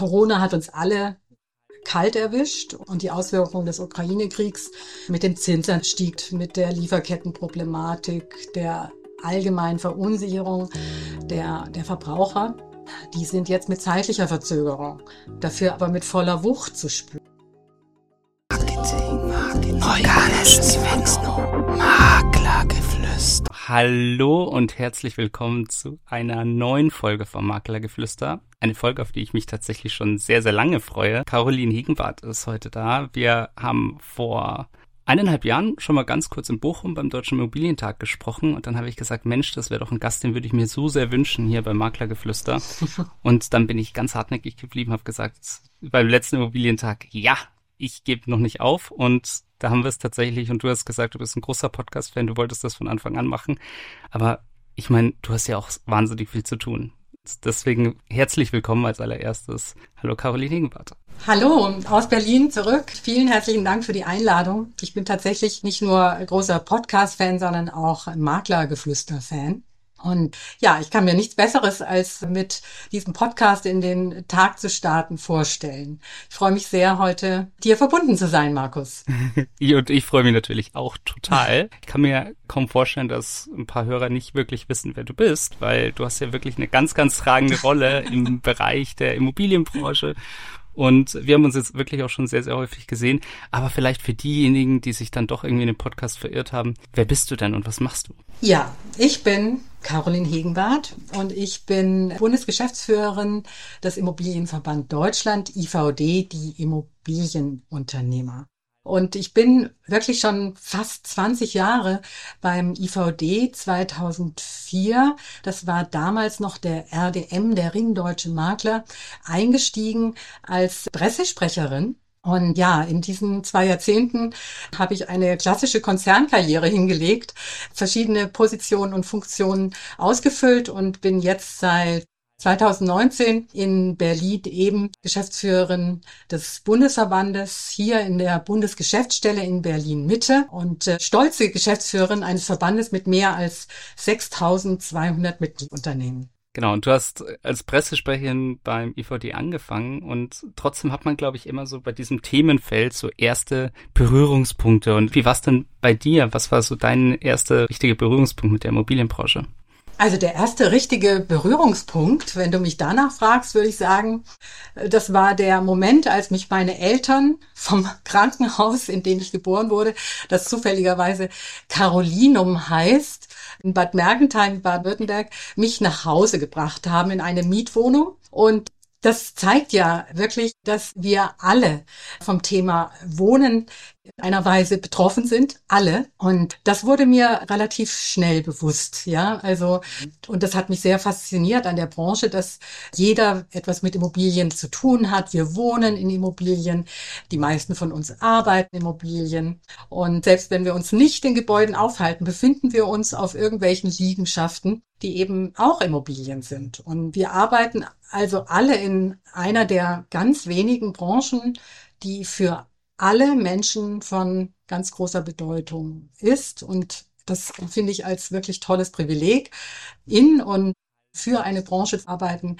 Corona hat uns alle kalt erwischt und die Auswirkungen des Ukraine-Kriegs mit dem Zinsanstieg, mit der Lieferkettenproblematik, der allgemeinen Verunsicherung der, der Verbraucher, die sind jetzt mit zeitlicher Verzögerung, dafür aber mit voller Wucht zu spüren. Marketing, Marketing, organisches Wachstum, Maklergeflüster. Hallo und herzlich willkommen zu einer neuen Folge vom Maklergeflüster. Eine Folge, auf die ich mich tatsächlich schon sehr, sehr lange freue. Caroline Hegenbart ist heute da. Wir haben vor eineinhalb Jahren schon mal ganz kurz in Bochum beim Deutschen Immobilientag gesprochen und dann habe ich gesagt, Mensch, das wäre doch ein Gast, den würde ich mir so sehr wünschen hier beim Maklergeflüster. und dann bin ich ganz hartnäckig geblieben, habe gesagt, beim letzten Immobilientag, ja, ich gebe noch nicht auf und da haben wir es tatsächlich und du hast gesagt, du bist ein großer Podcast-Fan, du wolltest das von Anfang an machen, aber ich meine, du hast ja auch wahnsinnig viel zu tun. Deswegen herzlich willkommen als allererstes. Hallo Caroline Hegenbart. Hallo aus Berlin zurück. Vielen herzlichen Dank für die Einladung. Ich bin tatsächlich nicht nur großer Podcast-Fan, sondern auch Maklergeflüster-Fan. Und ja, ich kann mir nichts Besseres als mit diesem Podcast in den Tag zu starten vorstellen. Ich freue mich sehr, heute dir verbunden zu sein, Markus. Und ich freue mich natürlich auch total. Ich kann mir kaum vorstellen, dass ein paar Hörer nicht wirklich wissen, wer du bist, weil du hast ja wirklich eine ganz, ganz tragende Rolle im Bereich der Immobilienbranche. Und wir haben uns jetzt wirklich auch schon sehr, sehr häufig gesehen. Aber vielleicht für diejenigen, die sich dann doch irgendwie in den Podcast verirrt haben, wer bist du denn und was machst du? Ja, ich bin Caroline Hegenbart und ich bin Bundesgeschäftsführerin des Immobilienverband Deutschland, IVD, die Immobilienunternehmer. Und ich bin wirklich schon fast 20 Jahre beim IVD 2004. Das war damals noch der RDM, der Ringdeutsche Makler, eingestiegen als Pressesprecherin und ja, in diesen zwei Jahrzehnten habe ich eine klassische Konzernkarriere hingelegt, verschiedene Positionen und Funktionen ausgefüllt und bin jetzt seit 2019 in Berlin eben Geschäftsführerin des Bundesverbandes hier in der Bundesgeschäftsstelle in Berlin Mitte und äh, stolze Geschäftsführerin eines Verbandes mit mehr als 6200 Mitgliedsunternehmen. Genau, und du hast als Pressesprecherin beim IVD angefangen und trotzdem hat man, glaube ich, immer so bei diesem Themenfeld so erste Berührungspunkte. Und wie war es denn bei dir? Was war so dein erster richtiger Berührungspunkt mit der Immobilienbranche? Also der erste richtige Berührungspunkt, wenn du mich danach fragst, würde ich sagen, das war der Moment, als mich meine Eltern vom Krankenhaus, in dem ich geboren wurde, das zufälligerweise Carolinum heißt, in Bad Mergentheim, Baden-Württemberg, mich nach Hause gebracht haben in eine Mietwohnung. Und das zeigt ja wirklich, dass wir alle vom Thema Wohnen einer Weise betroffen sind, alle. Und das wurde mir relativ schnell bewusst, ja. Also, und das hat mich sehr fasziniert an der Branche, dass jeder etwas mit Immobilien zu tun hat. Wir wohnen in Immobilien. Die meisten von uns arbeiten in Immobilien. Und selbst wenn wir uns nicht in Gebäuden aufhalten, befinden wir uns auf irgendwelchen Liegenschaften, die eben auch Immobilien sind. Und wir arbeiten also alle in einer der ganz wenigen Branchen, die für alle Menschen von ganz großer Bedeutung ist. Und das finde ich als wirklich tolles Privileg, in und für eine Branche zu arbeiten,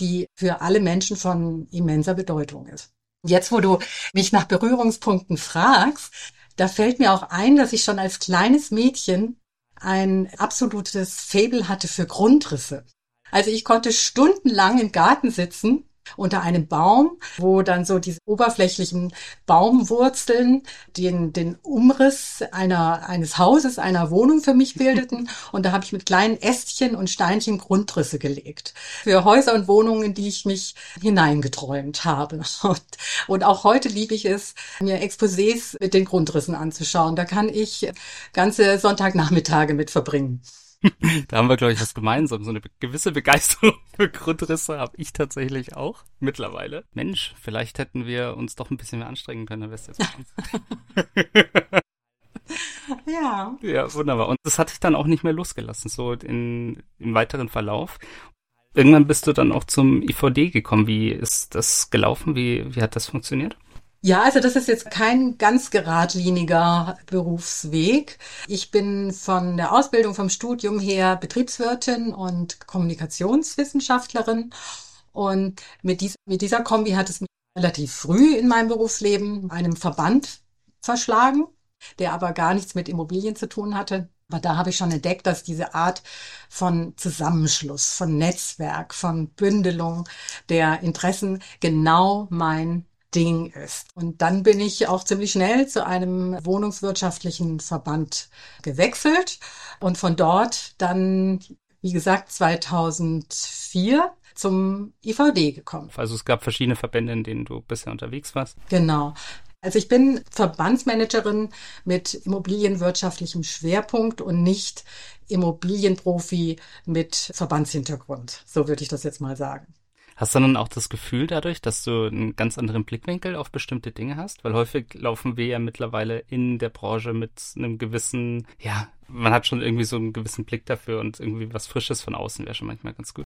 die für alle Menschen von immenser Bedeutung ist. Jetzt, wo du mich nach Berührungspunkten fragst, da fällt mir auch ein, dass ich schon als kleines Mädchen ein absolutes Fabel hatte für Grundrisse. Also ich konnte stundenlang im Garten sitzen unter einem Baum, wo dann so diese oberflächlichen Baumwurzeln den, den Umriss einer, eines Hauses, einer Wohnung für mich bildeten. Und da habe ich mit kleinen Ästchen und Steinchen Grundrisse gelegt. Für Häuser und Wohnungen, in die ich mich hineingeträumt habe. Und, und auch heute liebe ich es, mir Exposés mit den Grundrissen anzuschauen. Da kann ich ganze Sonntagnachmittage mit verbringen. da haben wir, glaube ich, was gemeinsam. So eine gewisse Begeisterung für Grundrisse habe ich tatsächlich auch mittlerweile. Mensch, vielleicht hätten wir uns doch ein bisschen mehr anstrengen können, dann wär's jetzt Ja. Ja, wunderbar. Und das hatte ich dann auch nicht mehr losgelassen, so in, im weiteren Verlauf. Irgendwann bist du dann auch zum IVD gekommen. Wie ist das gelaufen? Wie, wie hat das funktioniert? Ja, also das ist jetzt kein ganz geradliniger Berufsweg. Ich bin von der Ausbildung vom Studium her Betriebswirtin und Kommunikationswissenschaftlerin Und mit, dies, mit dieser Kombi hat es mich relativ früh in meinem Berufsleben einem Verband verschlagen, der aber gar nichts mit Immobilien zu tun hatte. Aber da habe ich schon entdeckt, dass diese Art von Zusammenschluss, von Netzwerk, von Bündelung der Interessen genau mein Ding ist. Und dann bin ich auch ziemlich schnell zu einem wohnungswirtschaftlichen Verband gewechselt und von dort dann, wie gesagt, 2004 zum IVD gekommen. Also es gab verschiedene Verbände, in denen du bisher unterwegs warst. Genau. Also ich bin Verbandsmanagerin mit immobilienwirtschaftlichem Schwerpunkt und nicht Immobilienprofi mit Verbandshintergrund. So würde ich das jetzt mal sagen. Hast du dann auch das Gefühl dadurch, dass du einen ganz anderen Blickwinkel auf bestimmte Dinge hast? Weil häufig laufen wir ja mittlerweile in der Branche mit einem gewissen, ja, man hat schon irgendwie so einen gewissen Blick dafür und irgendwie was Frisches von außen wäre schon manchmal ganz gut.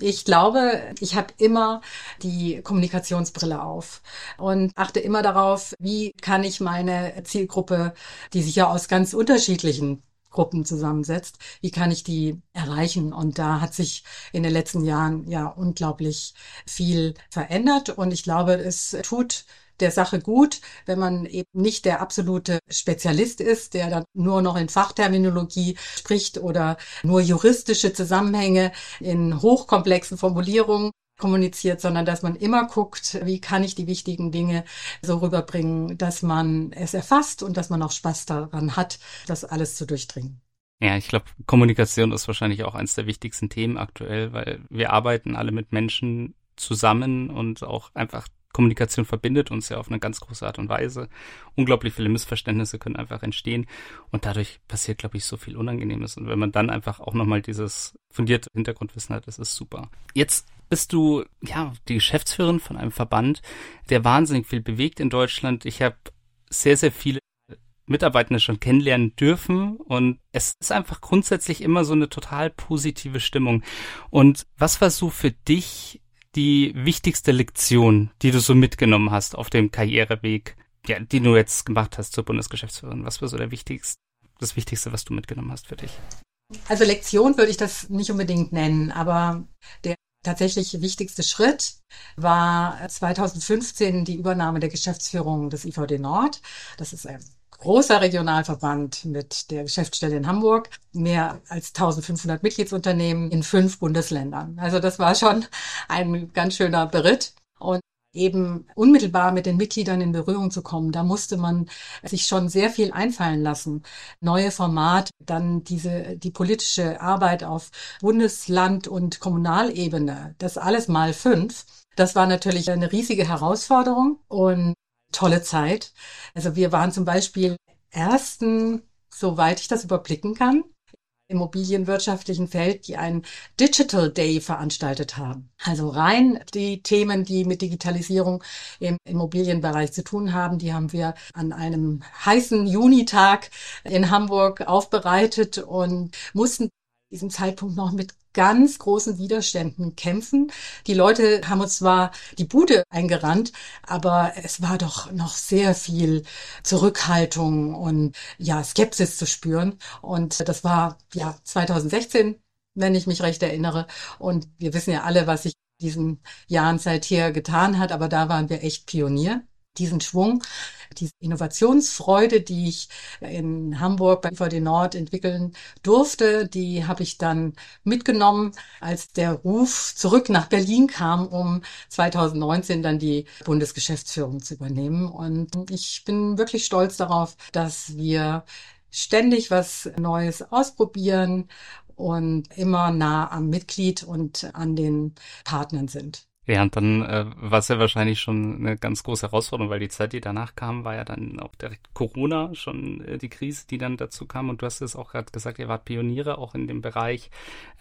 Ich glaube, ich habe immer die Kommunikationsbrille auf und achte immer darauf, wie kann ich meine Zielgruppe, die sich ja aus ganz unterschiedlichen Gruppen zusammensetzt, wie kann ich die erreichen? Und da hat sich in den letzten Jahren ja unglaublich viel verändert und ich glaube, es tut der Sache gut, wenn man eben nicht der absolute Spezialist ist, der dann nur noch in Fachterminologie spricht oder nur juristische Zusammenhänge in hochkomplexen Formulierungen kommuniziert, sondern dass man immer guckt, wie kann ich die wichtigen Dinge so rüberbringen, dass man es erfasst und dass man auch Spaß daran hat, das alles zu durchdringen. Ja, ich glaube, Kommunikation ist wahrscheinlich auch eines der wichtigsten Themen aktuell, weil wir arbeiten alle mit Menschen zusammen und auch einfach Kommunikation verbindet uns ja auf eine ganz große Art und Weise. Unglaublich viele Missverständnisse können einfach entstehen und dadurch passiert, glaube ich, so viel Unangenehmes. Und wenn man dann einfach auch nochmal dieses fundierte Hintergrundwissen hat, das ist super. Jetzt bist du ja die Geschäftsführerin von einem Verband, der wahnsinnig viel bewegt in Deutschland. Ich habe sehr, sehr viele Mitarbeitende schon kennenlernen dürfen und es ist einfach grundsätzlich immer so eine total positive Stimmung. Und was war so für dich die wichtigste Lektion, die du so mitgenommen hast auf dem Karriereweg, ja, die du jetzt gemacht hast zur Bundesgeschäftsführerin? Was war so der wichtigste, das Wichtigste, was du mitgenommen hast für dich? Also Lektion würde ich das nicht unbedingt nennen, aber der tatsächlich wichtigste Schritt war 2015 die Übernahme der Geschäftsführung des IVD Nord. Das ist ein großer Regionalverband mit der Geschäftsstelle in Hamburg, mehr als 1500 Mitgliedsunternehmen in fünf Bundesländern. Also das war schon ein ganz schöner Beritt. Und eben unmittelbar mit den Mitgliedern in Berührung zu kommen. Da musste man sich schon sehr viel einfallen lassen. Neue Format, dann diese, die politische Arbeit auf Bundesland- und Kommunalebene, das alles mal fünf. Das war natürlich eine riesige Herausforderung und tolle Zeit. Also wir waren zum Beispiel ersten, soweit ich das überblicken kann, immobilienwirtschaftlichen Feld, die einen Digital Day veranstaltet haben. Also rein die Themen, die mit Digitalisierung im Immobilienbereich zu tun haben, die haben wir an einem heißen Junitag in Hamburg aufbereitet und mussten diesem Zeitpunkt noch mit ganz großen Widerständen kämpfen. Die Leute haben uns zwar die Bude eingerannt, aber es war doch noch sehr viel Zurückhaltung und ja, Skepsis zu spüren. Und das war ja 2016, wenn ich mich recht erinnere. Und wir wissen ja alle, was sich diesen Jahren seither getan hat, aber da waren wir echt Pionier diesen Schwung, diese Innovationsfreude, die ich in Hamburg bei VD Nord entwickeln durfte, die habe ich dann mitgenommen, als der Ruf zurück nach Berlin kam, um 2019 dann die Bundesgeschäftsführung zu übernehmen. Und ich bin wirklich stolz darauf, dass wir ständig was Neues ausprobieren und immer nah am Mitglied und an den Partnern sind. Ja, und dann äh, war es ja wahrscheinlich schon eine ganz große Herausforderung, weil die Zeit, die danach kam, war ja dann auch direkt Corona, schon äh, die Krise, die dann dazu kam. Und du hast es auch gerade gesagt, ihr wart Pioniere auch in dem Bereich,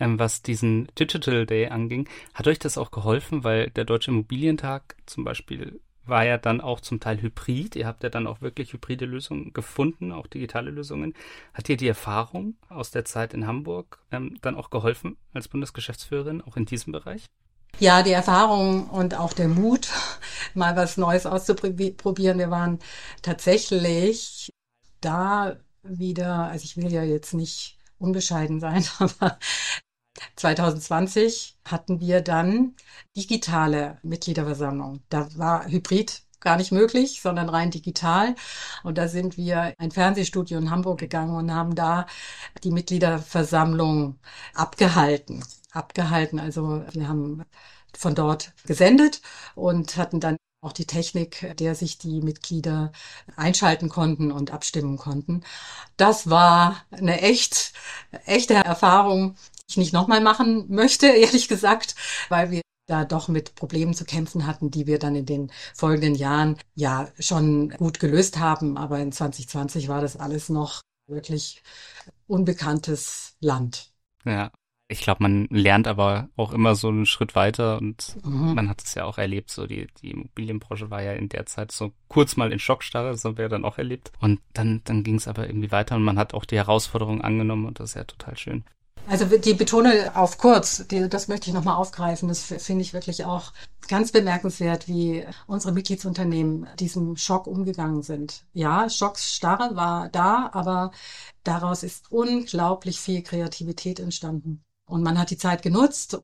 ähm, was diesen Digital Day anging. Hat euch das auch geholfen, weil der Deutsche Immobilientag zum Beispiel war ja dann auch zum Teil hybrid. Ihr habt ja dann auch wirklich hybride Lösungen gefunden, auch digitale Lösungen. Hat dir die Erfahrung aus der Zeit in Hamburg ähm, dann auch geholfen als Bundesgeschäftsführerin, auch in diesem Bereich? Ja, die Erfahrung und auch der Mut, mal was Neues auszuprobieren. Wir waren tatsächlich da wieder, also ich will ja jetzt nicht unbescheiden sein, aber 2020 hatten wir dann digitale Mitgliederversammlung. Da war Hybrid gar nicht möglich, sondern rein digital. Und da sind wir ein Fernsehstudio in Hamburg gegangen und haben da die Mitgliederversammlung abgehalten. Abgehalten, also wir haben von dort gesendet und hatten dann auch die Technik, der sich die Mitglieder einschalten konnten und abstimmen konnten. Das war eine echt, echte Erfahrung, die ich nicht nochmal machen möchte, ehrlich gesagt, weil wir da doch mit Problemen zu kämpfen hatten, die wir dann in den folgenden Jahren ja schon gut gelöst haben. Aber in 2020 war das alles noch wirklich unbekanntes Land. Ja, ich glaube, man lernt aber auch immer so einen Schritt weiter und mhm. man hat es ja auch erlebt, so die, die Immobilienbranche war ja in der Zeit so kurz mal in Schockstarre, das haben wir ja dann auch erlebt. Und dann, dann ging es aber irgendwie weiter und man hat auch die Herausforderungen angenommen und das ist ja total schön. Also die Betone auf kurz, die, das möchte ich nochmal aufgreifen. Das finde ich wirklich auch ganz bemerkenswert, wie unsere Mitgliedsunternehmen diesem Schock umgegangen sind. Ja, Schocksstarre war da, aber daraus ist unglaublich viel Kreativität entstanden. Und man hat die Zeit genutzt,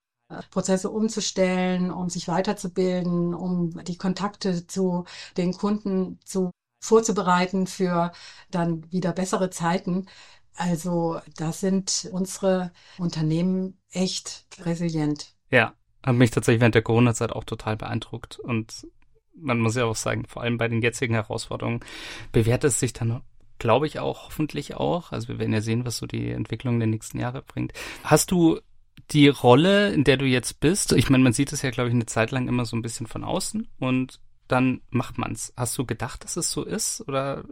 Prozesse umzustellen, um sich weiterzubilden, um die Kontakte zu den Kunden zu vorzubereiten für dann wieder bessere Zeiten. Also da sind unsere Unternehmen echt resilient. Ja, hat mich tatsächlich während der Corona-Zeit auch total beeindruckt. Und man muss ja auch sagen, vor allem bei den jetzigen Herausforderungen bewährt es sich dann, glaube ich, auch, hoffentlich auch. Also wir werden ja sehen, was so die Entwicklung der nächsten Jahre bringt. Hast du die Rolle, in der du jetzt bist, ich meine, man sieht es ja, glaube ich, eine Zeit lang immer so ein bisschen von außen und dann macht man's. Hast du gedacht, dass es so ist? Oder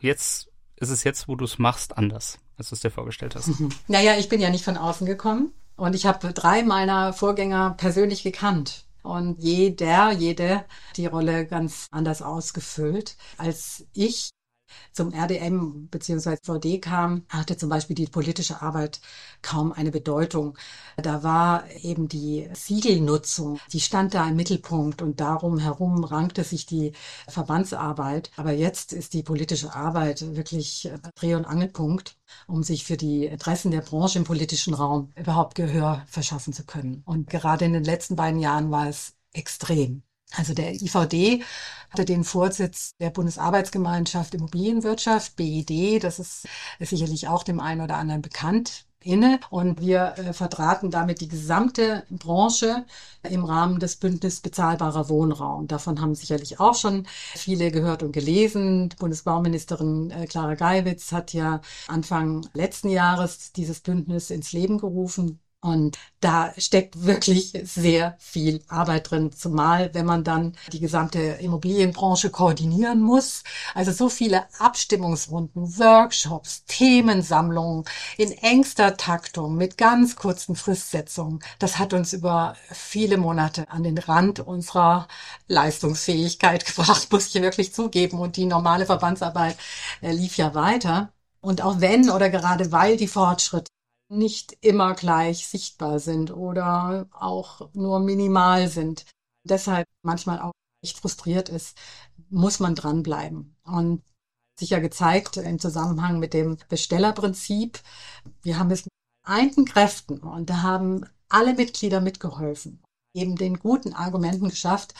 jetzt ist es jetzt, wo du es machst, anders? als du es dir vorgestellt hast? Naja, ich bin ja nicht von außen gekommen und ich habe drei meiner Vorgänger persönlich gekannt. Und jeder, jede die Rolle ganz anders ausgefüllt. Als ich zum RDM bzw. VD kam, hatte zum Beispiel die politische Arbeit kaum eine Bedeutung. Da war eben die Siegelnutzung, die stand da im Mittelpunkt und darum herum rankte sich die Verbandsarbeit. Aber jetzt ist die politische Arbeit wirklich Dreh- und Angelpunkt, um sich für die Interessen der Branche im politischen Raum überhaupt Gehör verschaffen zu können. Und gerade in den letzten beiden Jahren war es extrem. Also der IVD hatte den Vorsitz der Bundesarbeitsgemeinschaft Immobilienwirtschaft, BID, das ist, ist sicherlich auch dem einen oder anderen bekannt inne und wir äh, vertraten damit die gesamte Branche im Rahmen des Bündnis bezahlbarer Wohnraum. Davon haben sicherlich auch schon viele gehört und gelesen. Die Bundesbauministerin äh, Clara Geiwitz hat ja Anfang letzten Jahres dieses Bündnis ins Leben gerufen. Und da steckt wirklich sehr viel Arbeit drin, zumal wenn man dann die gesamte Immobilienbranche koordinieren muss. Also so viele Abstimmungsrunden, Workshops, Themensammlungen in engster Taktung mit ganz kurzen Fristsetzungen. Das hat uns über viele Monate an den Rand unserer Leistungsfähigkeit gebracht, muss ich wirklich zugeben. Und die normale Verbandsarbeit äh, lief ja weiter. Und auch wenn oder gerade weil die Fortschritte nicht immer gleich sichtbar sind oder auch nur minimal sind. Deshalb manchmal auch echt frustriert ist, muss man dranbleiben. Und sicher gezeigt im Zusammenhang mit dem Bestellerprinzip, wir haben es mit einten Kräften und da haben alle Mitglieder mitgeholfen eben den guten Argumenten geschafft,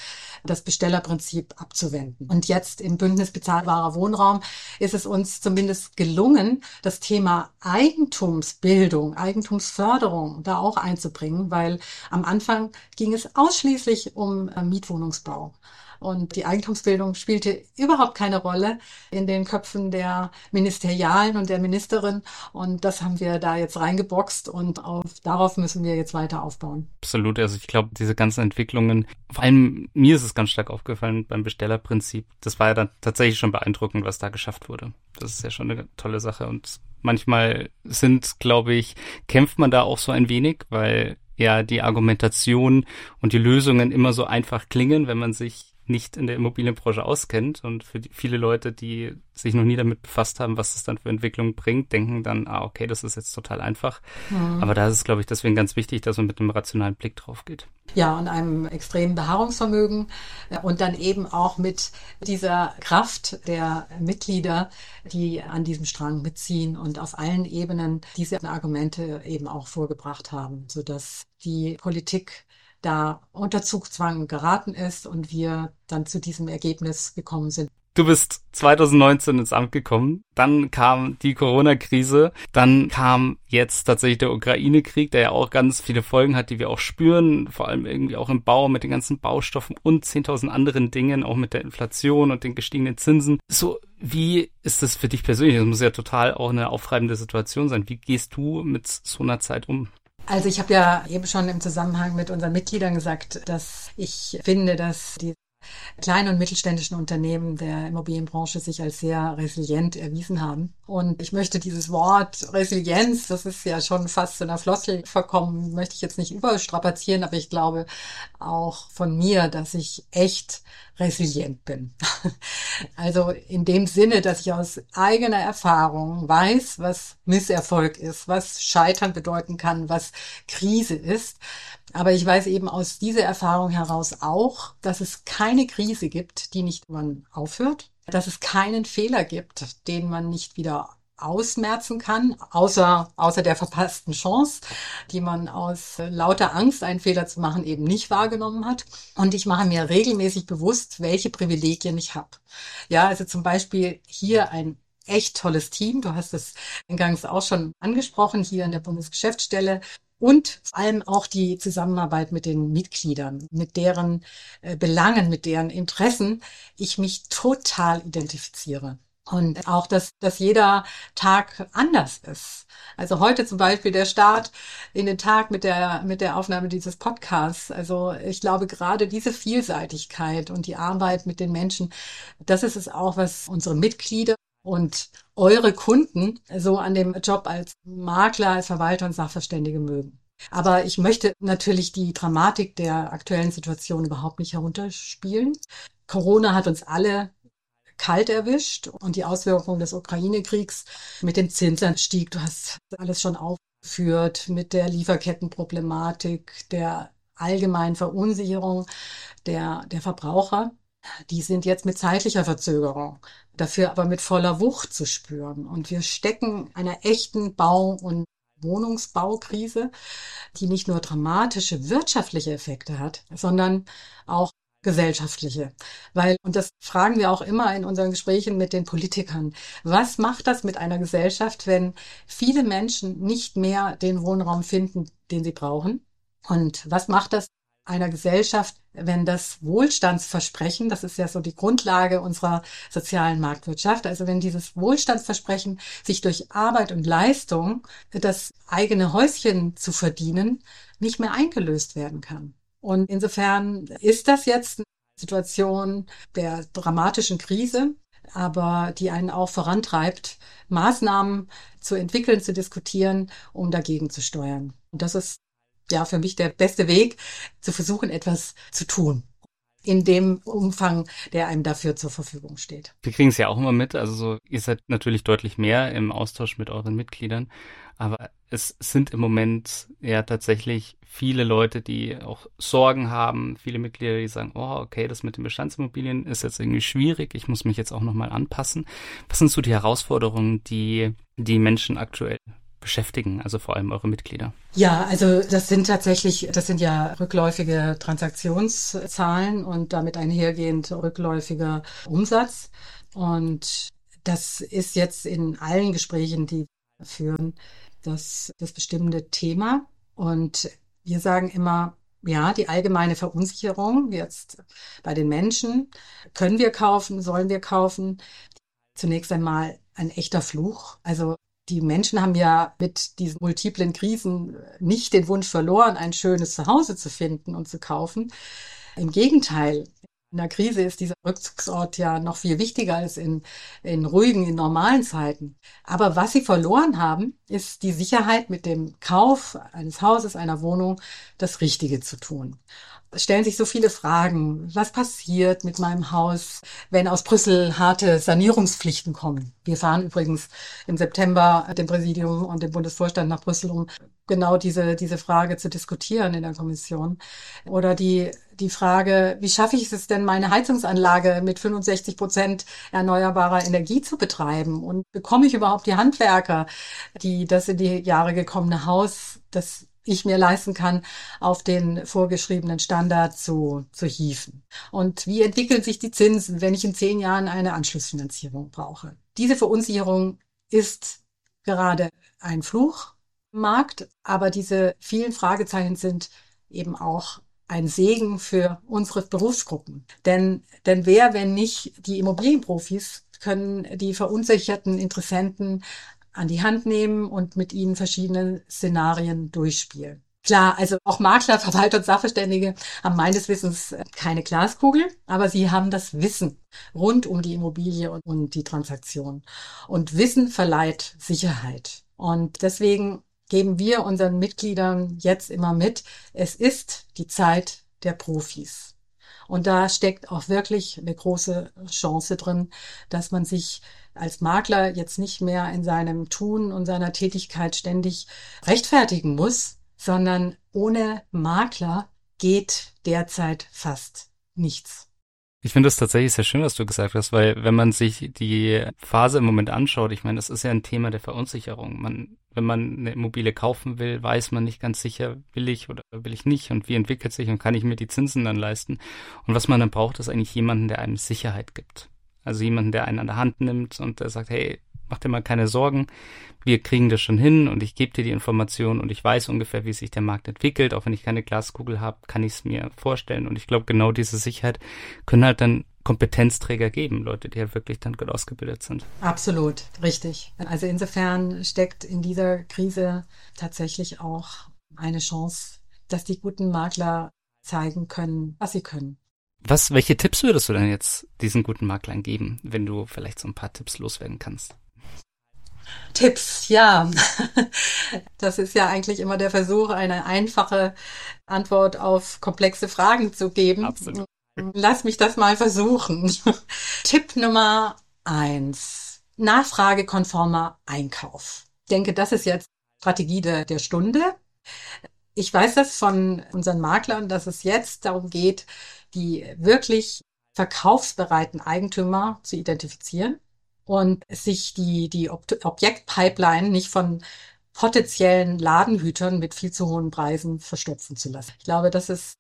das Bestellerprinzip abzuwenden. Und jetzt im Bündnis bezahlbarer Wohnraum ist es uns zumindest gelungen, das Thema Eigentumsbildung, Eigentumsförderung da auch einzubringen, weil am Anfang ging es ausschließlich um äh, Mietwohnungsbau. Und die Eigentumsbildung spielte überhaupt keine Rolle in den Köpfen der Ministerialen und der Ministerin. Und das haben wir da jetzt reingeboxt und auf, darauf müssen wir jetzt weiter aufbauen. Absolut. Also ich glaube, diese ganzen Entwicklungen, vor allem mir ist es ganz stark aufgefallen beim Bestellerprinzip. Das war ja dann tatsächlich schon beeindruckend, was da geschafft wurde. Das ist ja schon eine tolle Sache. Und manchmal sind, glaube ich, kämpft man da auch so ein wenig, weil ja die Argumentation und die Lösungen immer so einfach klingen, wenn man sich nicht in der Immobilienbranche auskennt und für die, viele Leute, die sich noch nie damit befasst haben, was das dann für Entwicklung bringt, denken dann, ah, okay, das ist jetzt total einfach. Mhm. Aber da ist es, glaube ich, deswegen ganz wichtig, dass man mit einem rationalen Blick drauf geht. Ja, und einem extremen Beharrungsvermögen und dann eben auch mit dieser Kraft der Mitglieder, die an diesem Strang mitziehen und auf allen Ebenen diese Argumente eben auch vorgebracht haben, sodass die Politik da unter Zugzwang geraten ist und wir dann zu diesem Ergebnis gekommen sind. Du bist 2019 ins Amt gekommen, dann kam die Corona-Krise, dann kam jetzt tatsächlich der Ukraine-Krieg, der ja auch ganz viele Folgen hat, die wir auch spüren, vor allem irgendwie auch im Bau mit den ganzen Baustoffen und 10.000 anderen Dingen, auch mit der Inflation und den gestiegenen Zinsen. So, wie ist das für dich persönlich? Das muss ja total auch eine aufreibende Situation sein. Wie gehst du mit so einer Zeit um? Also ich habe ja eben schon im Zusammenhang mit unseren Mitgliedern gesagt, dass ich finde, dass die kleinen und mittelständischen Unternehmen der Immobilienbranche sich als sehr resilient erwiesen haben. Und ich möchte dieses Wort Resilienz, das ist ja schon fast zu einer Floskel verkommen, möchte ich jetzt nicht überstrapazieren, aber ich glaube auch von mir, dass ich echt resilient bin. Also in dem Sinne, dass ich aus eigener Erfahrung weiß, was Misserfolg ist, was Scheitern bedeuten kann, was Krise ist. Aber ich weiß eben aus dieser Erfahrung heraus auch, dass es keine Krise gibt, die nicht man aufhört, dass es keinen Fehler gibt, den man nicht wieder ausmerzen kann, außer, außer der verpassten Chance, die man aus lauter Angst, einen Fehler zu machen, eben nicht wahrgenommen hat. Und ich mache mir regelmäßig bewusst, welche Privilegien ich habe. Ja, also zum Beispiel hier ein echt tolles Team. Du hast es eingangs auch schon angesprochen, hier in der Bundesgeschäftsstelle und vor allem auch die Zusammenarbeit mit den Mitgliedern, mit deren äh, Belangen, mit deren Interessen ich mich total identifiziere. Und auch, dass, dass jeder Tag anders ist. Also heute zum Beispiel der Start in den Tag mit der, mit der Aufnahme dieses Podcasts. Also ich glaube, gerade diese Vielseitigkeit und die Arbeit mit den Menschen, das ist es auch, was unsere Mitglieder und eure Kunden so an dem Job als Makler, als Verwalter und Sachverständige mögen. Aber ich möchte natürlich die Dramatik der aktuellen Situation überhaupt nicht herunterspielen. Corona hat uns alle kalt erwischt und die Auswirkungen des Ukraine-Kriegs mit dem Zinsanstieg, du hast alles schon aufgeführt, mit der Lieferkettenproblematik, der allgemeinen Verunsicherung der, der Verbraucher. Die sind jetzt mit zeitlicher Verzögerung, dafür aber mit voller Wucht zu spüren. Und wir stecken einer echten Bau- und Wohnungsbaukrise, die nicht nur dramatische wirtschaftliche Effekte hat, sondern auch gesellschaftliche. Weil, und das fragen wir auch immer in unseren Gesprächen mit den Politikern, was macht das mit einer Gesellschaft, wenn viele Menschen nicht mehr den Wohnraum finden, den sie brauchen? Und was macht das einer Gesellschaft, wenn das Wohlstandsversprechen, das ist ja so die Grundlage unserer sozialen Marktwirtschaft, also wenn dieses Wohlstandsversprechen sich durch Arbeit und Leistung das eigene Häuschen zu verdienen nicht mehr eingelöst werden kann. Und insofern ist das jetzt eine Situation der dramatischen Krise, aber die einen auch vorantreibt, Maßnahmen zu entwickeln, zu diskutieren, um dagegen zu steuern. Und das ist ja für mich der beste Weg, zu versuchen, etwas zu tun. In dem Umfang, der einem dafür zur Verfügung steht. Wir kriegen es ja auch immer mit, also so, ihr seid natürlich deutlich mehr im Austausch mit euren Mitgliedern, aber es sind im Moment ja tatsächlich viele Leute, die auch Sorgen haben, viele Mitglieder, die sagen, oh, okay, das mit den Bestandsimmobilien ist jetzt irgendwie schwierig, ich muss mich jetzt auch nochmal anpassen. Was sind so die Herausforderungen, die die Menschen aktuell beschäftigen, also vor allem eure Mitglieder? Ja, also das sind tatsächlich, das sind ja rückläufige Transaktionszahlen und damit einhergehend rückläufiger Umsatz. Und das ist jetzt in allen Gesprächen, die wir führen, das, das bestimmende Thema. Und wir sagen immer, ja, die allgemeine Verunsicherung jetzt bei den Menschen. Können wir kaufen? Sollen wir kaufen? Zunächst einmal ein echter Fluch. Also die Menschen haben ja mit diesen multiplen Krisen nicht den Wunsch verloren, ein schönes Zuhause zu finden und zu kaufen. Im Gegenteil, In der Krise ist dieser Rückzugsort ja noch viel wichtiger als in, in ruhigen, in normalen Zeiten. Aber was sie verloren haben, ist die Sicherheit, mit dem Kauf eines Hauses, einer Wohnung, das Richtige zu tun stellen sich so viele Fragen. Was passiert mit meinem Haus, wenn aus Brüssel harte Sanierungspflichten kommen? Wir fahren übrigens im September dem Präsidium und dem Bundesvorstand nach Brüssel, um genau diese, diese Frage zu diskutieren in der Kommission. Oder die, die Frage, wie schaffe ich es denn, meine Heizungsanlage mit 65 Prozent erneuerbarer Energie zu betreiben? Und bekomme ich überhaupt die Handwerker, die das in die Jahre gekommene Haus, das ich mir leisten kann, auf den vorgeschriebenen Standard zu, zu hieven. Und wie entwickeln sich die Zinsen, wenn ich in zehn Jahren eine Anschlussfinanzierung brauche? Diese Verunsicherung ist gerade ein Fluch im Markt, aber diese vielen Fragezeichen sind eben auch ein Segen für unsere Berufsgruppen. Denn, denn wer, wenn nicht die Immobilienprofis, können die verunsicherten Interessenten an die Hand nehmen und mit ihnen verschiedene Szenarien durchspielen. Klar, also auch Makler, Verwalter und Sachverständige haben meines Wissens keine Glaskugel, aber sie haben das Wissen rund um die Immobilie und, und die Transaktion. Und Wissen verleiht Sicherheit. Und deswegen geben wir unseren Mitgliedern jetzt immer mit, es ist die Zeit der Profis. Und da steckt auch wirklich eine große Chance drin, dass man sich als Makler jetzt nicht mehr in seinem Tun und seiner Tätigkeit ständig rechtfertigen muss, sondern ohne Makler geht derzeit fast nichts. Ich finde es tatsächlich sehr schön, was du gesagt hast, weil wenn man sich die Phase im Moment anschaut, ich meine, das ist ja ein Thema der Verunsicherung. Man, wenn man eine Immobilie kaufen will, weiß man nicht ganz sicher, will ich oder will ich nicht und wie entwickelt sich und kann ich mir die Zinsen dann leisten. Und was man dann braucht, ist eigentlich jemanden, der einem Sicherheit gibt. Also jemanden, der einen an der Hand nimmt und der sagt, hey, mach dir mal keine Sorgen, wir kriegen das schon hin und ich gebe dir die Information und ich weiß ungefähr, wie sich der Markt entwickelt. Auch wenn ich keine Glaskugel habe, kann ich es mir vorstellen. Und ich glaube, genau diese Sicherheit können halt dann Kompetenzträger geben, Leute, die halt wirklich dann gut ausgebildet sind. Absolut, richtig. Also insofern steckt in dieser Krise tatsächlich auch eine Chance, dass die guten Makler zeigen können, was sie können. Was, welche Tipps würdest du denn jetzt diesen guten Maklern geben, wenn du vielleicht so ein paar Tipps loswerden kannst? Tipps, ja. Das ist ja eigentlich immer der Versuch, eine einfache Antwort auf komplexe Fragen zu geben. Absolut. Lass mich das mal versuchen. Tipp Nummer eins. Nachfragekonformer Einkauf. Ich denke, das ist jetzt Strategie der, der Stunde. Ich weiß das von unseren Maklern, dass es jetzt darum geht, die wirklich verkaufsbereiten Eigentümer zu identifizieren und sich die, die Ob Objektpipeline nicht von potenziellen Ladenhütern mit viel zu hohen Preisen verstopfen zu lassen. Ich glaube, das ist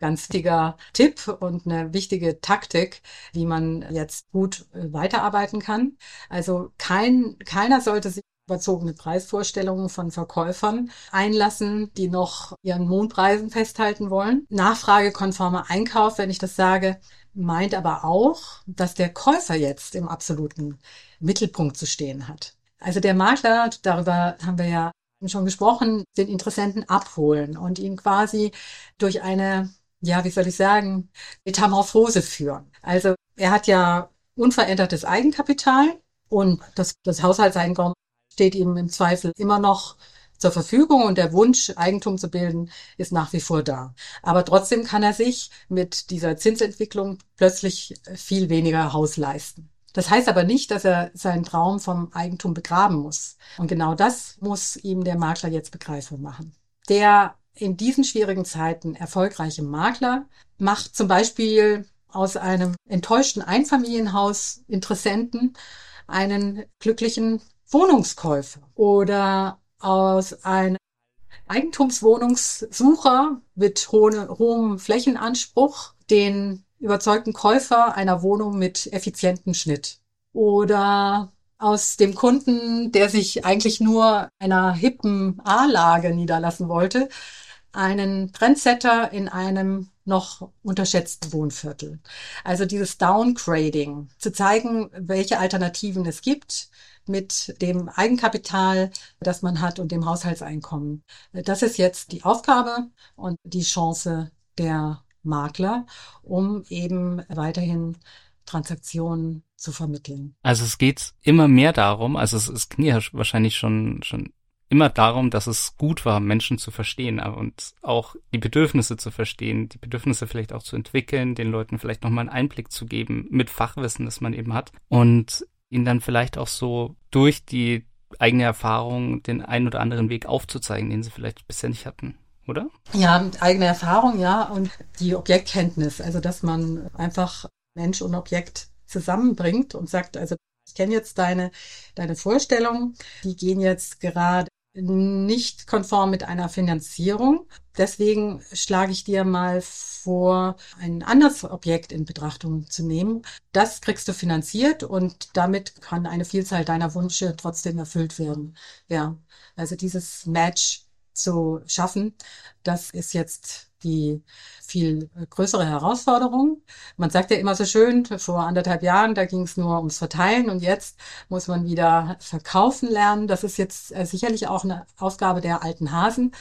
ganz wichtiger Tipp und eine wichtige Taktik, wie man jetzt gut weiterarbeiten kann. Also kein, keiner sollte sich überzogene Preisvorstellungen von Verkäufern einlassen, die noch ihren Mondpreisen festhalten wollen. Nachfragekonformer Einkauf, wenn ich das sage, meint aber auch, dass der Käufer jetzt im absoluten Mittelpunkt zu stehen hat. Also der Makler, darüber haben wir ja schon gesprochen, den Interessenten abholen und ihn quasi durch eine, ja, wie soll ich sagen, Metamorphose führen. Also er hat ja unverändertes Eigenkapital und das, das Haushaltseinkommen steht ihm im Zweifel immer noch zur Verfügung und der Wunsch, Eigentum zu bilden, ist nach wie vor da. Aber trotzdem kann er sich mit dieser Zinsentwicklung plötzlich viel weniger Haus leisten. Das heißt aber nicht, dass er seinen Traum vom Eigentum begraben muss. Und genau das muss ihm der Makler jetzt begreifbar machen. Der in diesen schwierigen Zeiten erfolgreiche Makler macht zum Beispiel aus einem enttäuschten Einfamilienhaus Interessenten einen glücklichen Wohnungskäufer oder aus einem Eigentumswohnungssucher mit hohem Flächenanspruch den überzeugten Käufer einer Wohnung mit effizientem Schnitt. Oder aus dem Kunden, der sich eigentlich nur einer hippen A-Lage niederlassen wollte, einen Trendsetter in einem noch unterschätzten Wohnviertel. Also dieses Downgrading, zu zeigen, welche Alternativen es gibt, mit dem Eigenkapital, das man hat und dem Haushaltseinkommen. Das ist jetzt die Aufgabe und die Chance der Makler, um eben weiterhin Transaktionen zu vermitteln. Also es geht immer mehr darum, also es, es ging ja wahrscheinlich schon, schon immer darum, dass es gut war, Menschen zu verstehen und auch die Bedürfnisse zu verstehen, die Bedürfnisse vielleicht auch zu entwickeln, den Leuten vielleicht nochmal einen Einblick zu geben mit Fachwissen, das man eben hat und ihnen dann vielleicht auch so durch die eigene Erfahrung den einen oder anderen Weg aufzuzeigen, den sie vielleicht bisher nicht hatten. Oder? Ja, eigene Erfahrung, ja, und die Objektkenntnis, also dass man einfach Mensch und Objekt zusammenbringt und sagt, also ich kenne jetzt deine, deine Vorstellungen, die gehen jetzt gerade nicht konform mit einer Finanzierung. Deswegen schlage ich dir mal vor, ein anderes Objekt in Betrachtung zu nehmen. Das kriegst du finanziert und damit kann eine Vielzahl deiner Wünsche trotzdem erfüllt werden. Ja, also dieses Match zu schaffen, das ist jetzt die viel größere Herausforderung. Man sagt ja immer so schön, vor anderthalb Jahren, da ging es nur ums Verteilen und jetzt muss man wieder verkaufen lernen. Das ist jetzt äh, sicherlich auch eine Aufgabe der alten Hasen.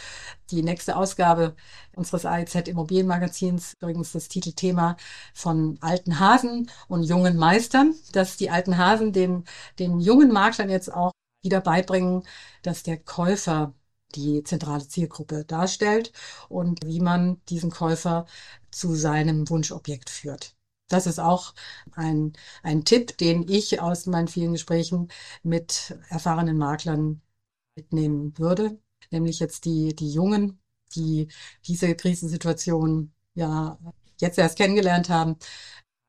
Die nächste Ausgabe unseres AIZ Immobilienmagazins, übrigens das Titelthema von alten Hasen und jungen Meistern, dass die alten Hasen den, den jungen Maklern jetzt auch wieder beibringen, dass der Käufer die zentrale Zielgruppe darstellt und wie man diesen Käufer zu seinem Wunschobjekt führt. Das ist auch ein, ein Tipp, den ich aus meinen vielen Gesprächen mit erfahrenen Maklern mitnehmen würde. Nämlich jetzt die, die Jungen, die diese Krisensituation ja jetzt erst kennengelernt haben,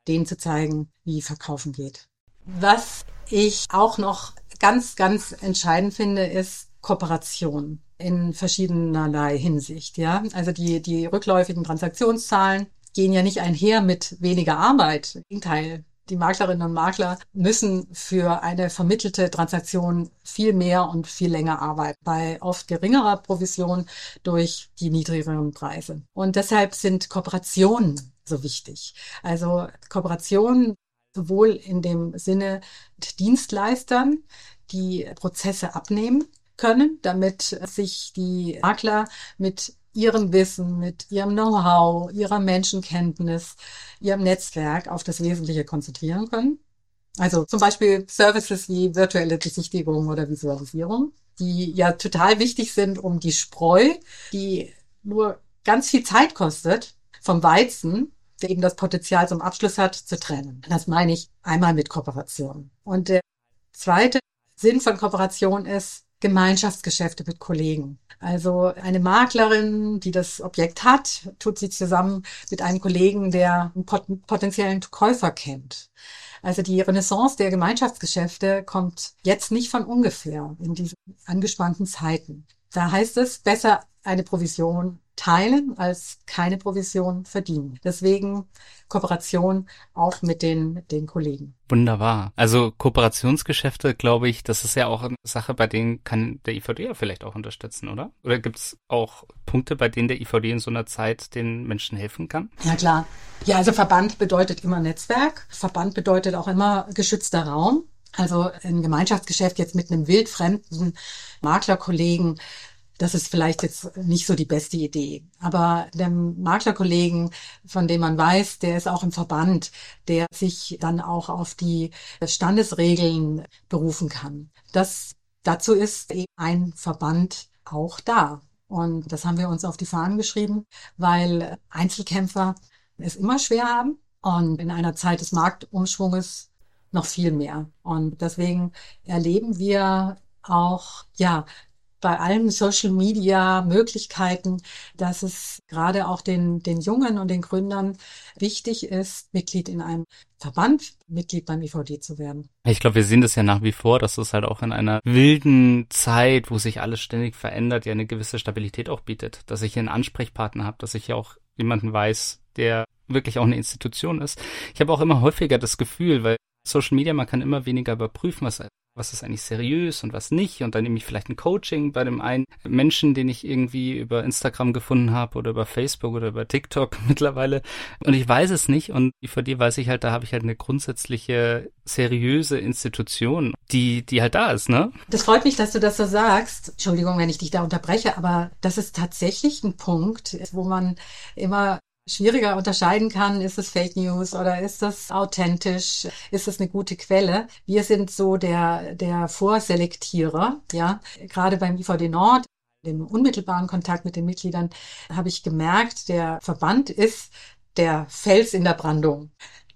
denen zu zeigen, wie Verkaufen geht. Was ich auch noch ganz, ganz entscheidend finde, ist Kooperation in verschiedenerlei Hinsicht, ja. Also die, die rückläufigen Transaktionszahlen gehen ja nicht einher mit weniger Arbeit. Im Gegenteil. Die Maklerinnen und Makler müssen für eine vermittelte Transaktion viel mehr und viel länger arbeiten, bei oft geringerer Provision durch die niedrigeren Preise. Und deshalb sind Kooperationen so wichtig. Also Kooperationen sowohl in dem Sinne Dienstleistern, die Prozesse abnehmen, können, damit sich die Makler mit ihrem Wissen, mit ihrem Know-how, ihrer Menschenkenntnis, ihrem Netzwerk auf das Wesentliche konzentrieren können. Also zum Beispiel Services wie virtuelle Besichtigung oder Visualisierung, die ja total wichtig sind, um die Spreu, die nur ganz viel Zeit kostet, vom Weizen, der eben das Potenzial zum Abschluss hat, zu trennen. Das meine ich einmal mit Kooperation. Und der zweite Sinn von Kooperation ist, Gemeinschaftsgeschäfte mit Kollegen. Also eine Maklerin, die das Objekt hat, tut sich zusammen mit einem Kollegen, der einen potenziellen Käufer kennt. Also die Renaissance der Gemeinschaftsgeschäfte kommt jetzt nicht von ungefähr in diesen angespannten Zeiten. Da heißt es, besser eine Provision teilen als keine Provision verdienen. Deswegen Kooperation auch mit den, den Kollegen. Wunderbar. Also Kooperationsgeschäfte, glaube ich, das ist ja auch eine Sache, bei denen kann der IVD ja vielleicht auch unterstützen, oder? Oder gibt es auch Punkte, bei denen der IVD in so einer Zeit den Menschen helfen kann? Ja, klar. Ja, also Verband bedeutet immer Netzwerk. Verband bedeutet auch immer geschützter Raum. Also ein Gemeinschaftsgeschäft jetzt mit einem wildfremden Maklerkollegen das ist vielleicht jetzt nicht so die beste Idee. Aber dem Maklerkollegen, von dem man weiß, der ist auch im Verband, der sich dann auch auf die Standesregeln berufen kann. Das, dazu ist eben ein Verband auch da. Und das haben wir uns auf die Fahnen geschrieben, weil Einzelkämpfer es immer schwer haben und in einer Zeit des Marktumschwunges noch viel mehr. Und deswegen erleben wir auch, ja, bei allen Social Media Möglichkeiten, dass es gerade auch den, den Jungen und den Gründern wichtig ist, Mitglied in einem Verband, Mitglied beim IVD zu werden. Ich glaube, wir sehen das ja nach wie vor, dass es halt auch in einer wilden Zeit, wo sich alles ständig verändert, ja eine gewisse Stabilität auch bietet, dass ich hier einen Ansprechpartner habe, dass ich ja auch jemanden weiß, der wirklich auch eine Institution ist. Ich habe auch immer häufiger das Gefühl, weil Social Media, man kann immer weniger überprüfen, was was ist eigentlich seriös und was nicht. Und dann nehme ich vielleicht ein Coaching bei dem einen Menschen, den ich irgendwie über Instagram gefunden habe oder über Facebook oder über TikTok mittlerweile. Und ich weiß es nicht. Und für die weiß ich halt, da habe ich halt eine grundsätzliche seriöse Institution, die, die halt da ist, ne? Das freut mich, dass du das so sagst. Entschuldigung, wenn ich dich da unterbreche, aber das ist tatsächlich ein Punkt, wo man immer schwieriger unterscheiden kann, ist es Fake News oder ist das authentisch, ist es eine gute Quelle. Wir sind so der, der Vorselektierer, ja. Gerade beim IVD Nord, dem unmittelbaren Kontakt mit den Mitgliedern, habe ich gemerkt, der Verband ist der Fels in der Brandung.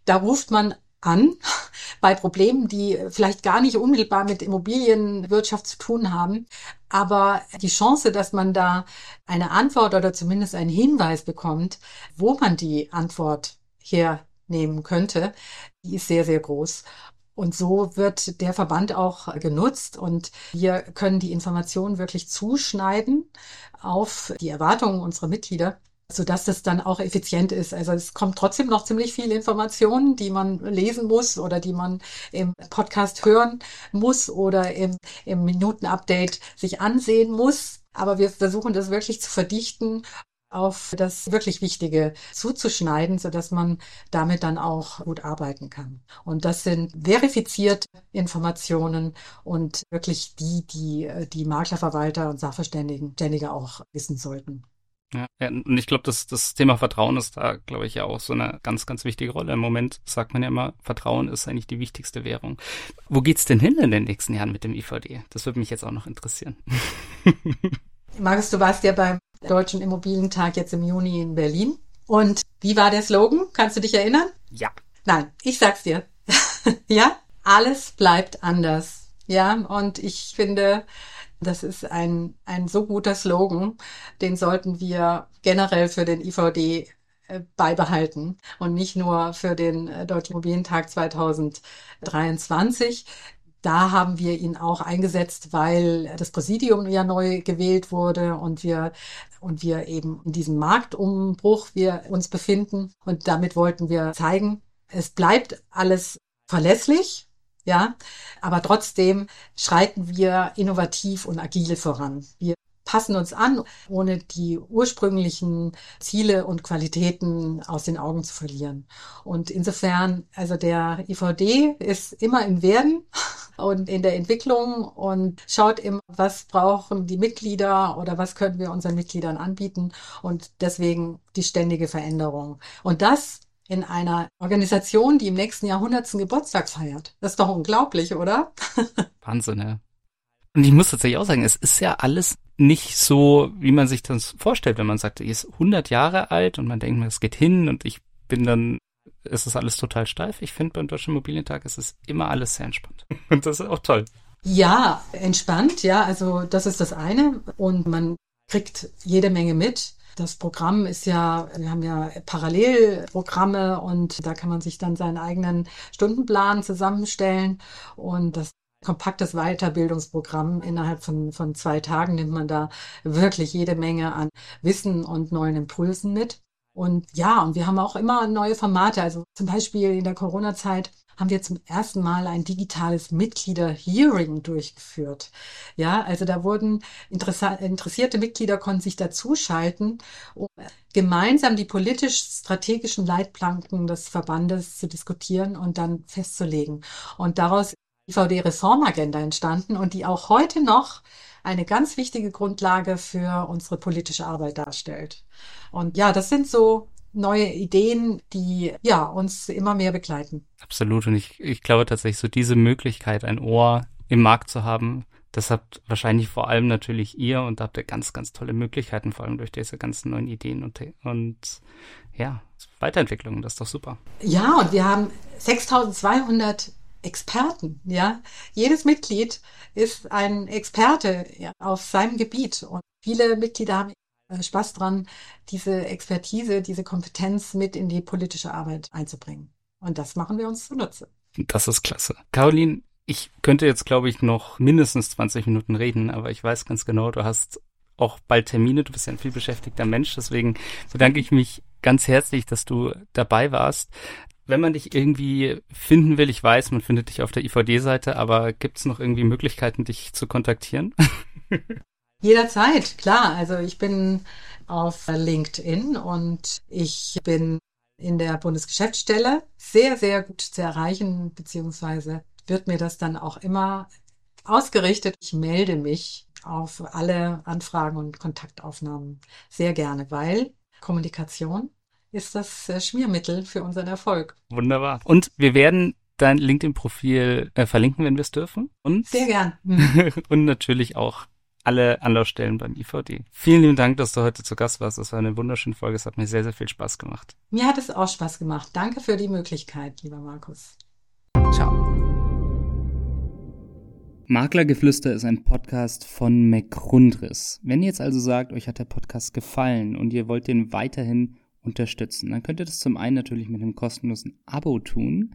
Da ruft man an bei Problemen, die vielleicht gar nicht unmittelbar mit Immobilienwirtschaft zu tun haben. Aber die Chance, dass man da eine Antwort oder zumindest einen Hinweis bekommt, wo man die Antwort hernehmen könnte, die ist sehr, sehr groß. Und so wird der Verband auch genutzt und wir können die Informationen wirklich zuschneiden auf die Erwartungen unserer Mitglieder so dass das dann auch effizient ist. Also es kommt trotzdem noch ziemlich viel Informationen, die man lesen muss oder die man im Podcast hören muss oder im, im Minutenupdate sich ansehen muss. Aber wir versuchen das wirklich zu verdichten auf das wirklich Wichtige zuzuschneiden, so dass man damit dann auch gut arbeiten kann. Und das sind verifizierte Informationen und wirklich die, die die Maklerverwalter und Sachverständigen Ständige auch wissen sollten. Ja, und ich glaube, das, das Thema Vertrauen ist da, glaube ich, ja auch so eine ganz, ganz wichtige Rolle. Im Moment sagt man ja immer, Vertrauen ist eigentlich die wichtigste Währung. Wo geht's denn hin in den nächsten Jahren mit dem IVD? Das würde mich jetzt auch noch interessieren. Markus, du warst ja beim Deutschen Immobilientag jetzt im Juni in Berlin. Und wie war der Slogan? Kannst du dich erinnern? Ja. Nein, ich sag's dir. ja, alles bleibt anders. Ja, und ich finde, das ist ein, ein so guter Slogan, den sollten wir generell für den IVD äh, beibehalten und nicht nur für den äh, Deutschen Immobilientag 2023. Da haben wir ihn auch eingesetzt, weil das Präsidium ja neu gewählt wurde und wir und wir eben in diesem Marktumbruch wir uns befinden und damit wollten wir zeigen, es bleibt alles verlässlich ja, aber trotzdem schreiten wir innovativ und agil voran. Wir passen uns an, ohne die ursprünglichen Ziele und Qualitäten aus den Augen zu verlieren. Und insofern, also der IVD ist immer im Werden und in der Entwicklung und schaut immer, was brauchen die Mitglieder oder was können wir unseren Mitgliedern anbieten und deswegen die ständige Veränderung. Und das in einer Organisation, die im nächsten Jahr 100. Geburtstag feiert. Das ist doch unglaublich, oder? Wahnsinn, ja. Und ich muss tatsächlich auch sagen, es ist ja alles nicht so, wie man sich das vorstellt, wenn man sagt, er ist 100 Jahre alt und man denkt, es geht hin und ich bin dann, es ist alles total steif. Ich finde beim Deutschen Immobilientag ist es immer alles sehr entspannt. Und das ist auch toll. Ja, entspannt, ja, also das ist das eine und man kriegt jede Menge mit. Das Programm ist ja, wir haben ja Parallelprogramme und da kann man sich dann seinen eigenen Stundenplan zusammenstellen und das kompaktes Weiterbildungsprogramm. Innerhalb von, von zwei Tagen nimmt man da wirklich jede Menge an Wissen und neuen Impulsen mit. Und ja, und wir haben auch immer neue Formate. Also zum Beispiel in der Corona-Zeit haben wir zum ersten Mal ein digitales Mitglieder-Hearing durchgeführt. Ja, also da wurden interessierte Mitglieder konnten sich dazuschalten, um gemeinsam die politisch-strategischen Leitplanken des Verbandes zu diskutieren und dann festzulegen. Und daraus die VD-Reformagenda entstanden und die auch heute noch eine ganz wichtige Grundlage für unsere politische Arbeit darstellt. Und ja, das sind so neue Ideen, die ja uns immer mehr begleiten. Absolut. Und ich, ich glaube tatsächlich, so diese Möglichkeit, ein Ohr im Markt zu haben, das habt wahrscheinlich vor allem natürlich ihr und da habt ihr ganz, ganz tolle Möglichkeiten, vor allem durch diese ganzen neuen Ideen und, und ja, Weiterentwicklungen. Das ist doch super. Ja, und wir haben 6200 Experten, ja. Jedes Mitglied ist ein Experte ja, auf seinem Gebiet und viele Mitglieder haben Spaß dran, diese Expertise, diese Kompetenz mit in die politische Arbeit einzubringen. Und das machen wir uns zunutze. Das ist klasse. Caroline, ich könnte jetzt, glaube ich, noch mindestens 20 Minuten reden, aber ich weiß ganz genau, du hast auch bald Termine, du bist ja ein viel beschäftigter Mensch, deswegen bedanke ich mich ganz herzlich, dass du dabei warst. Wenn man dich irgendwie finden will, ich weiß, man findet dich auf der IVD-Seite, aber gibt es noch irgendwie Möglichkeiten, dich zu kontaktieren? Jederzeit, klar. Also ich bin auf LinkedIn und ich bin in der Bundesgeschäftsstelle sehr, sehr gut zu erreichen, beziehungsweise wird mir das dann auch immer ausgerichtet. Ich melde mich auf alle Anfragen und Kontaktaufnahmen sehr gerne, weil Kommunikation ist das äh, Schmiermittel für unseren Erfolg. Wunderbar. Und wir werden dein LinkedIn-Profil äh, verlinken, wenn wir es dürfen. Und, Sehr gern. und natürlich auch alle Anlaufstellen beim IVD. Vielen lieben Dank, dass du heute zu Gast warst. Das war eine wunderschöne Folge. Es hat mir sehr, sehr viel Spaß gemacht. Mir hat es auch Spaß gemacht. Danke für die Möglichkeit, lieber Markus. Ciao. Maklergeflüster ist ein Podcast von McGrundriss. Wenn ihr jetzt also sagt, euch hat der Podcast gefallen und ihr wollt den weiterhin unterstützen, dann könnt ihr das zum einen natürlich mit einem kostenlosen Abo tun.